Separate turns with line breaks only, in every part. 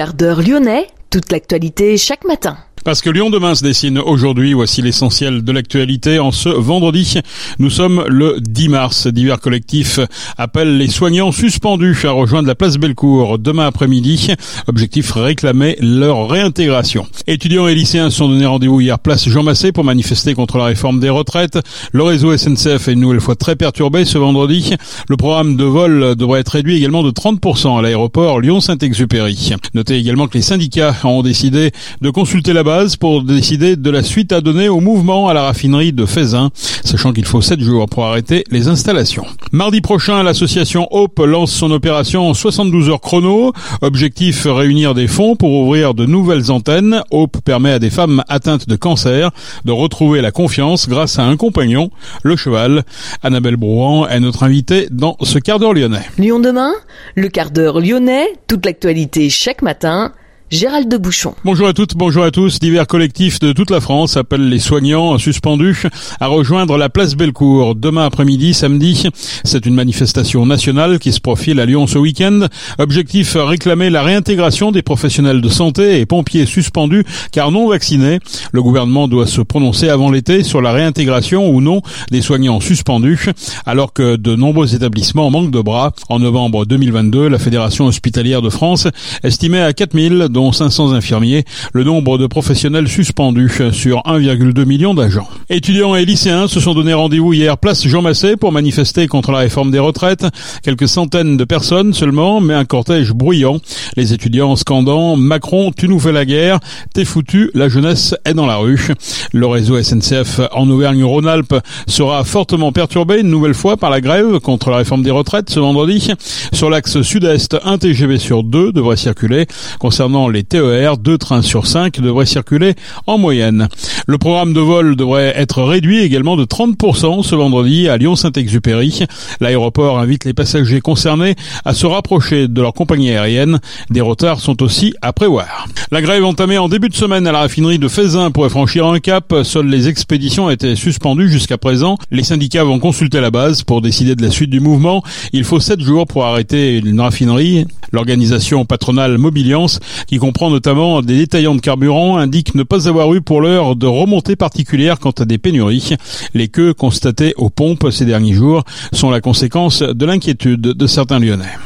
Quart d'heure lyonnais, toute l'actualité chaque matin.
Parce que Lyon demain se dessine aujourd'hui, voici l'essentiel de l'actualité. En ce vendredi, nous sommes le 10 mars. Divers collectifs appellent les soignants suspendus à rejoindre la place Bellecour demain après-midi. Objectif réclamer leur réintégration. Étudiants et lycéens se sont donné rendez-vous hier place Jean Massé pour manifester contre la réforme des retraites. Le réseau SNCF est une nouvelle fois très perturbé ce vendredi. Le programme de vol devrait être réduit également de 30% à l'aéroport Lyon-Saint-Exupéry. Notez également que les syndicats ont décidé de consulter la pour décider de la suite à donner au mouvement à la raffinerie de Faisin, sachant qu'il faut 7 jours pour arrêter les installations. Mardi prochain, l'association Hope lance son opération 72 heures chrono. Objectif réunir des fonds pour ouvrir de nouvelles antennes. Hope permet à des femmes atteintes de cancer de retrouver la confiance grâce à un compagnon, le cheval. Annabelle Brouan est notre invitée dans ce quart d'heure lyonnais.
Lyon demain, le quart d'heure lyonnais, toute l'actualité chaque matin Gérald de Bouchon.
Bonjour à toutes, bonjour à tous. Divers collectifs de toute la France appellent les soignants suspendus à rejoindre la place Bellecour demain après-midi, samedi. C'est une manifestation nationale qui se profile à Lyon ce week-end. Objectif réclamer la réintégration des professionnels de santé et pompiers suspendus car non vaccinés. Le gouvernement doit se prononcer avant l'été sur la réintégration ou non des soignants suspendus alors que de nombreux établissements manquent de bras. En novembre 2022, la Fédération hospitalière de France estimait à 4000 500 infirmiers, le nombre de professionnels suspendus sur 1,2 million d'agents. Étudiants et lycéens se sont donné rendez-vous hier place Jean Massé pour manifester contre la réforme des retraites. Quelques centaines de personnes seulement, mais un cortège bruyant. Les étudiants scandant Macron, tu nous fais la guerre, t'es foutu, la jeunesse est dans la rue. Le réseau SNCF en Auvergne-Rhône-Alpes sera fortement perturbé une nouvelle fois par la grève contre la réforme des retraites ce vendredi. Sur l'axe sud-est, un TGV sur deux devrait circuler. Concernant les TER, deux trains sur cinq devraient circuler en moyenne. Le programme de vol devrait être réduit également de 30% ce vendredi à Lyon-Saint-Exupéry. L'aéroport invite les passagers concernés à se rapprocher de leur compagnie aérienne. Des retards sont aussi à prévoir. La grève entamée en début de semaine à la raffinerie de Faisin pourrait franchir un cap. Seules les expéditions étaient suspendues jusqu'à présent. Les syndicats vont consulter la base pour décider de la suite du mouvement. Il faut sept jours pour arrêter une raffinerie. L'organisation patronale Mobiliance qui comprend notamment des détaillants de carburant, indique ne pas avoir eu pour l'heure de remontée particulière quant à des pénuries. Les queues constatées aux pompes ces derniers jours sont la conséquence de l'inquiétude de certains Lyonnais.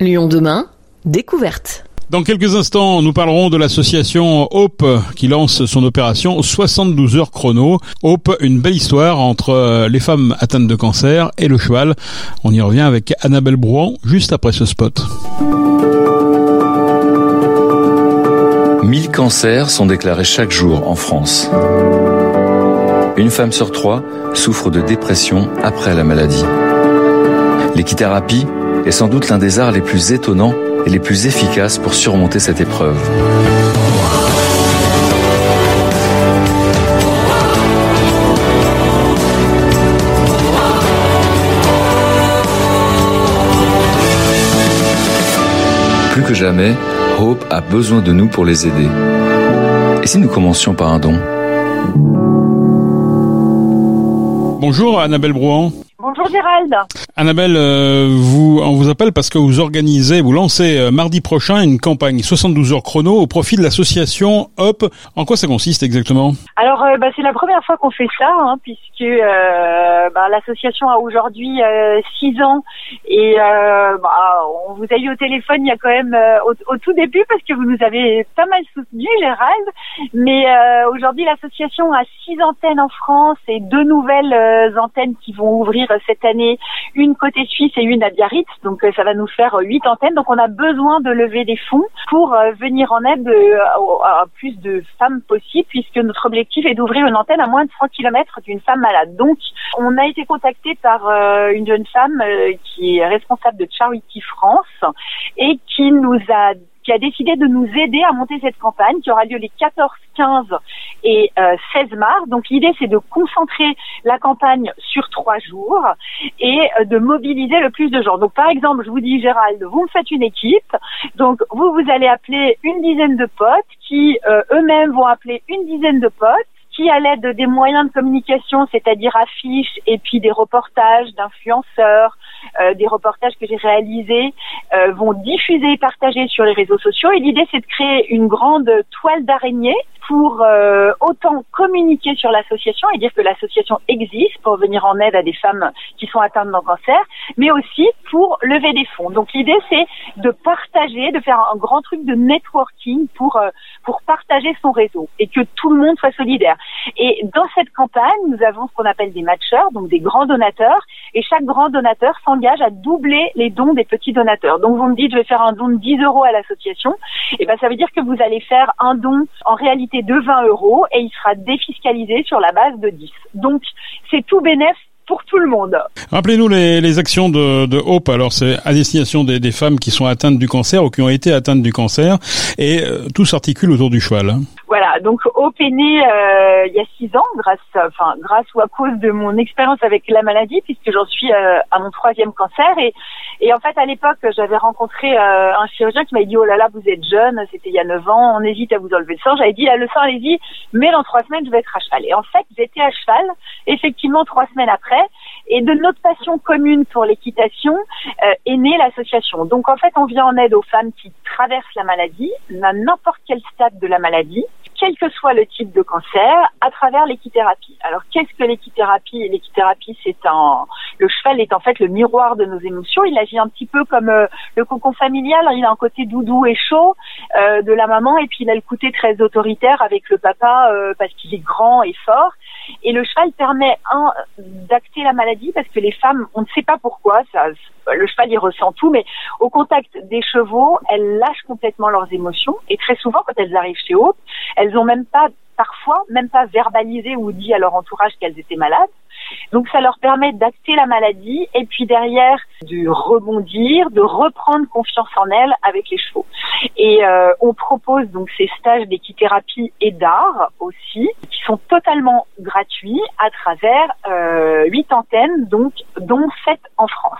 Lyon demain, découverte.
Dans quelques instants, nous parlerons de l'association Hope qui lance son opération 72 heures chrono. Hope, une belle histoire entre les femmes atteintes de cancer et le cheval. On y revient avec Annabelle Brouan juste après ce spot.
1000 cancers sont déclarés chaque jour en France. Une femme sur trois souffre de dépression après la maladie. L'équithérapie est sans doute l'un des arts les plus étonnants et les plus efficaces pour surmonter cette épreuve. Plus que jamais, Hope a besoin de nous pour les aider. Et si nous commencions par un don?
Bonjour Annabelle Brouan.
Bonjour Gérald.
Annabelle, euh, on vous appelle parce que vous organisez, vous lancez euh, mardi prochain une campagne 72 heures chrono au profit de l'association Hop. En quoi ça consiste exactement?
Alors, euh, bah, c'est la première fois qu'on fait ça, hein, puisque bah, l'association a aujourd'hui 6 ans et bah, on vous a eu au téléphone il y a quand même au, tout début parce que vous nous avez pas mal soutenu, Gérald. Mais aujourd'hui, l'association a 6 antennes en France et deux nouvelles antennes qui vont ouvrir cette année, côté suisse et une à Biarritz. Donc euh, ça va nous faire euh, huit antennes. Donc on a besoin de lever des fonds pour euh, venir en aide à plus de femmes possible, puisque notre objectif est d'ouvrir une antenne à moins de 100 km d'une femme malade. Donc on a été contacté par une jeune femme qui est responsable de Charity France et qui nous a qui a décidé de nous aider à monter cette campagne qui aura lieu les 14, 15 et 16 euh, mars. Donc l'idée c'est de concentrer la campagne sur trois jours et euh, de mobiliser le plus de gens. Donc par exemple, je vous dis Gérald, vous me faites une équipe, donc vous vous allez appeler une dizaine de potes qui euh, eux-mêmes vont appeler une dizaine de potes aussi à l'aide des moyens de communication, c'est-à-dire affiches et puis des reportages d'influenceurs, euh, des reportages que j'ai réalisés euh, vont diffuser et partager sur les réseaux sociaux. Et l'idée, c'est de créer une grande toile d'araignée pour euh, autant communiquer sur l'association et dire que l'association existe pour venir en aide à des femmes qui sont atteintes d'un cancer, mais aussi pour lever des fonds. Donc l'idée c'est de partager, de faire un grand truc de networking pour euh, pour partager son réseau et que tout le monde soit solidaire. Et dans cette campagne, nous avons ce qu'on appelle des matcheurs, donc des grands donateurs, et chaque grand donateur s'engage à doubler les dons des petits donateurs. Donc vous me dites je vais faire un don de 10 euros à l'association, et ben ça veut dire que vous allez faire un don en réalité de 20 euros et il sera défiscalisé sur la base de 10. Donc c'est tout bénéfice pour tout le monde.
Rappelez-nous les, actions de, de. Alors c'est à destination des, femmes qui sont atteintes du cancer ou qui ont été atteintes du cancer et euh, tout s'articule autour du cheval.
Voilà, donc Hope est né euh, il y a six ans grâce, enfin grâce ou à cause de mon expérience avec la maladie puisque j'en suis euh, à mon troisième cancer et et en fait à l'époque j'avais rencontré euh, un chirurgien qui m'a dit oh là là vous êtes jeune, c'était il y a neuf ans, on hésite à vous enlever le sang. J'avais dit là le sang allez-y, mais dans trois semaines je vais être à cheval. Et en fait j'étais à cheval effectivement trois semaines après et de notre passion commune pour l'équitation euh, est née l'association. Donc en fait, on vient en aide aux femmes qui traversent la maladie, à n'importe quel stade de la maladie, quel que soit le type de cancer, à travers l'équithérapie. Alors qu'est-ce que l'équithérapie? L'équithérapie, c'est un le cheval est en fait le miroir de nos émotions. Il agit un petit peu comme euh, le cocon familial. Il a un côté doudou et chaud euh, de la maman, et puis il a le côté très autoritaire avec le papa euh, parce qu'il est grand et fort. Et le cheval permet un d'acter la maladie parce que les femmes, on ne sait pas pourquoi, ça, le cheval il ressent tout, mais au contact des chevaux, elles lâchent complètement leurs émotions. Et très souvent, quand elles arrivent chez Hope, elles ont même pas parfois même pas verbalisé ou dit à leur entourage qu'elles étaient malades. Donc ça leur permet d'acter la maladie et puis derrière de rebondir, de reprendre confiance en elles avec les chevaux. Et euh, on propose donc ces stages d'équithérapie et d'art aussi, sont totalement gratuits à travers euh, huit antennes, donc dont sept en France.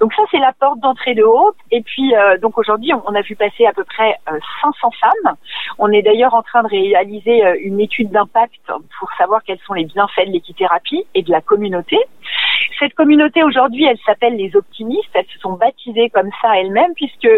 Donc ça c'est la porte d'entrée de Haute. Et puis euh, donc aujourd'hui on a vu passer à peu près 500 femmes. On est d'ailleurs en train de réaliser une étude d'impact pour savoir quels sont les bienfaits de l'équithérapie et de la communauté. Cette communauté aujourd'hui, elle s'appelle les optimistes. Elles se sont baptisées comme ça elles-mêmes puisque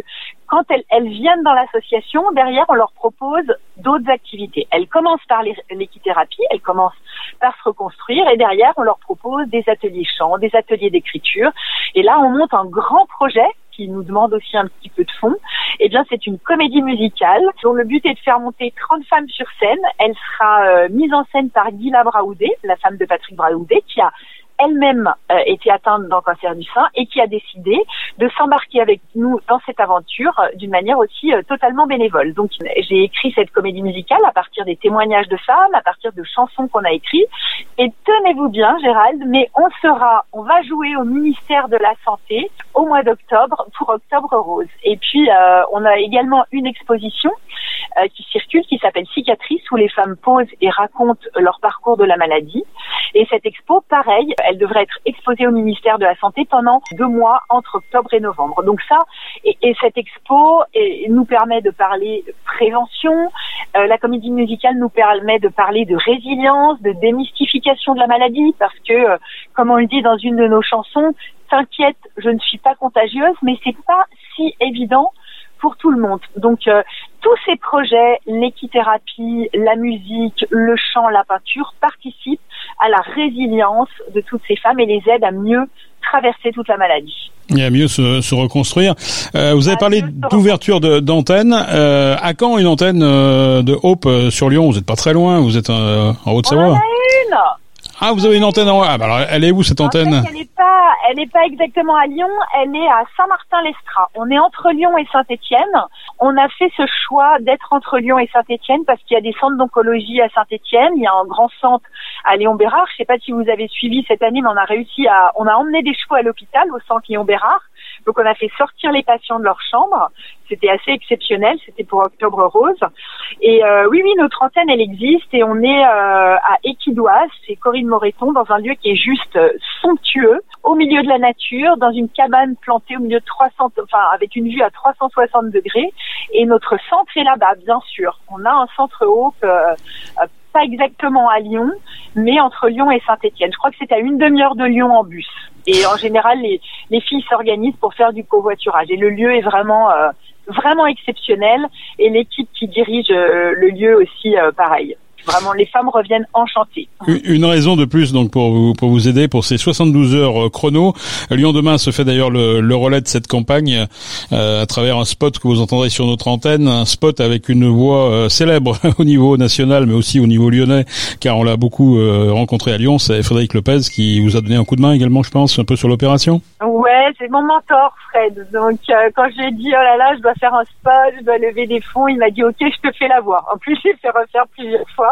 quand elles, viennent dans l'association, derrière, on leur propose d'autres activités. Elles commencent par l'équithérapie, elles commencent par se reconstruire et derrière, on leur propose des ateliers chant, des ateliers d'écriture. Et là, on monte un grand projet qui nous demande aussi un petit peu de fond. Eh bien, c'est une comédie musicale dont le but est de faire monter 30 femmes sur scène. Elle sera euh, mise en scène par Gila Braoudé, la femme de Patrick Braoudé, qui a elle-même euh, été atteinte d'un cancer du sein et qui a décidé de s'embarquer avec nous dans cette aventure euh, d'une manière aussi euh, totalement bénévole. Donc j'ai écrit cette comédie musicale à partir des témoignages de femmes, à partir de chansons qu'on a écrites. Et tenez-vous bien, Gérald, mais on sera, on va jouer au ministère de la Santé au mois d'octobre pour Octobre Rose. Et puis on a également une exposition qui circule qui s'appelle Cicatrice où les femmes posent et racontent leur parcours de la maladie. Et cette expo, pareil, elle devrait être exposée au ministère de la Santé pendant deux mois entre octobre et novembre. Donc ça, et, et cette expo nous permet de parler prévention. Euh, la comédie musicale nous permet de parler de résilience, de démystification de la maladie, parce que, euh, comme on le dit dans une de nos chansons, t'inquiète, je ne suis pas contagieuse, mais c'est pas si évident pour tout le monde. Donc euh, tous ces projets, l'équithérapie, la musique, le chant, la peinture participent à la résilience de toutes ces femmes et les aident à mieux traverser toute la maladie.
Et à mieux se, se reconstruire. Euh, vous avez parlé d'ouverture d'antenne. Euh, à quand une antenne euh, de Hope euh, sur Lyon? Vous n'êtes pas très loin, vous êtes en Haute-Savoie. Ah, vous avez une antenne en... Ah, bah alors, elle est où cette antenne?
Elle n'est pas exactement à Lyon. Elle est à Saint-Martin-l'Estrat. On est entre Lyon et Saint-Étienne. On a fait ce choix d'être entre Lyon et Saint-Étienne parce qu'il y a des centres d'oncologie à Saint-Étienne. Il y a un grand centre à Léon Bérard. Je sais pas si vous avez suivi cette année, mais on a réussi à, on a emmené des chevaux à l'hôpital au centre Léon Bérard. Donc on a fait sortir les patients de leur chambre. C'était assez exceptionnel. C'était pour Octobre Rose. Et euh, oui, oui, notre antenne, elle existe et on est euh, à Équidoise, c'est Corinne Moreton, dans un lieu qui est juste euh, somptueux, au milieu de la nature, dans une cabane plantée au milieu de 300, enfin avec une vue à 360 degrés. Et notre centre est là-bas, bien sûr. On a un centre haut pas exactement à Lyon, mais entre Lyon et Saint-Étienne. Je crois que c'est à une demi-heure de Lyon en bus. Et en général, les, les filles s'organisent pour faire du covoiturage. Et le lieu est vraiment euh, vraiment exceptionnel. Et l'équipe qui dirige euh, le lieu aussi, euh, pareil. Vraiment, les femmes reviennent enchantées.
Une raison de plus donc pour vous pour vous aider pour ces 72 heures euh, chrono. Lyon demain se fait d'ailleurs le, le, relais de cette campagne euh, à travers un spot que vous entendrez sur notre antenne, un spot avec une voix euh, célèbre au niveau national mais aussi au niveau lyonnais car on l'a beaucoup euh, rencontré à Lyon, c'est Frédéric Lopez qui vous a donné un coup de main également je pense un peu sur l'opération.
Ouais, c'est mon mentor Fred. Donc euh, quand j'ai dit oh là là, je dois faire un spot, je dois lever des fonds, il m'a dit OK, je te fais la voix. En plus, j'ai fait refaire plusieurs fois.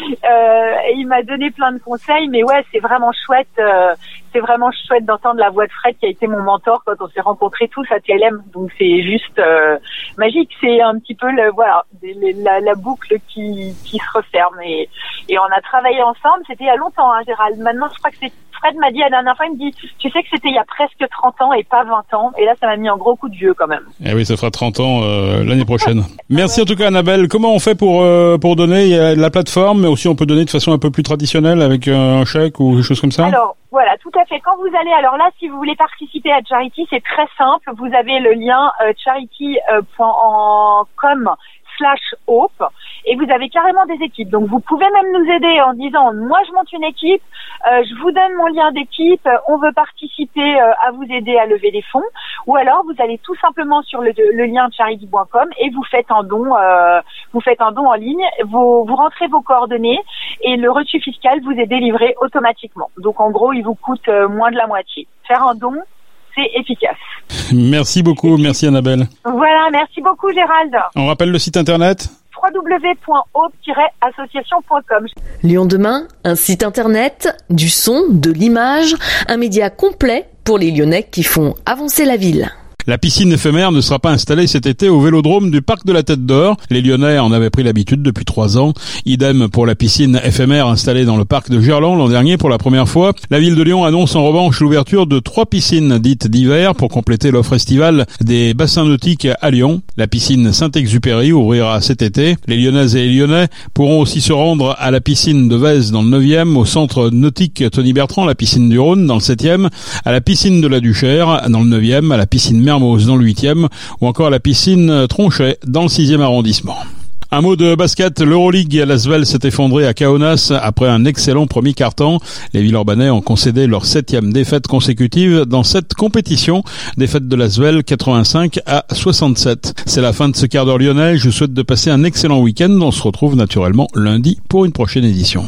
et il m'a donné plein de conseils, mais ouais, c'est vraiment chouette. Euh, c'est vraiment chouette d'entendre la voix de Fred qui a été mon mentor quand on s'est rencontrés tous à TLM. Donc c'est juste euh, magique. C'est un petit peu le voilà la, la, boucle qui, qui se referme et, et on a travaillé ensemble. C'était il y a longtemps, hein, Gérald. Maintenant, je crois que c'est Fred m'a dit la dernière fois, il me dit, tu sais que c'était il y a presque 30 ans et pas 20 ans. Et là, ça m'a mis un gros coup de vieux quand même.
Eh oui, ça fera 30 ans euh, l'année prochaine. Merci en tout cas, Annabelle. Comment on fait pour euh, pour donner la plateforme, mais aussi on peut donner de façon un peu plus traditionnelle avec un chèque ou des choses comme ça?
Alors voilà, tout à fait. Quand vous allez, alors là, si vous voulez participer à Charity, c'est très simple. Vous avez le lien euh, charity.com slash hope et vous avez carrément des équipes. Donc vous pouvez même nous aider en disant moi je monte une équipe, euh, je vous donne mon lien d'équipe, on veut participer euh, à vous aider à lever des fonds ou alors vous allez tout simplement sur le, le lien charity.com et vous faites un don euh, vous faites un don en ligne, vous, vous rentrez vos coordonnées et le reçu fiscal vous est délivré automatiquement. Donc en gros, il vous coûte moins de la moitié. Faire un don, c'est efficace.
Merci beaucoup, merci Annabelle.
Voilà, merci beaucoup Gérald.
On rappelle le site internet
www.hope-association.com.
Lyon demain, un site internet, du son, de l'image, un média complet pour les Lyonnais qui font avancer la ville.
La piscine éphémère ne sera pas installée cet été au vélodrome du parc de la Tête d'Or. Les Lyonnais en avaient pris l'habitude depuis trois ans. Idem pour la piscine éphémère installée dans le parc de Gerland l'an dernier pour la première fois. La ville de Lyon annonce en revanche l'ouverture de trois piscines dites d'hiver pour compléter l'offre estivale des bassins nautiques à Lyon. La piscine Saint-Exupéry ouvrira cet été. Les Lyonnaises et les Lyonnais pourront aussi se rendre à la piscine de Vèze dans le 9e, au centre nautique Tony Bertrand, la piscine du Rhône dans le 7e, à la piscine de la Duchère dans le 9e, à la piscine Dans le 8e ou encore la piscine Tronchet dans le 6e arrondissement. Un mot de basket, l'Euroleague à Lasvel s'est effondré à Kaunas après un excellent premier quart-temps. Les Villeurbanais ont concédé leur septième défaite consécutive dans cette compétition. Défaite de Lasvel 85 à 67. C'est la fin de ce quart d'heure lyonnais. Je souhaite de passer un excellent week-end. On se retrouve naturellement lundi pour une prochaine édition.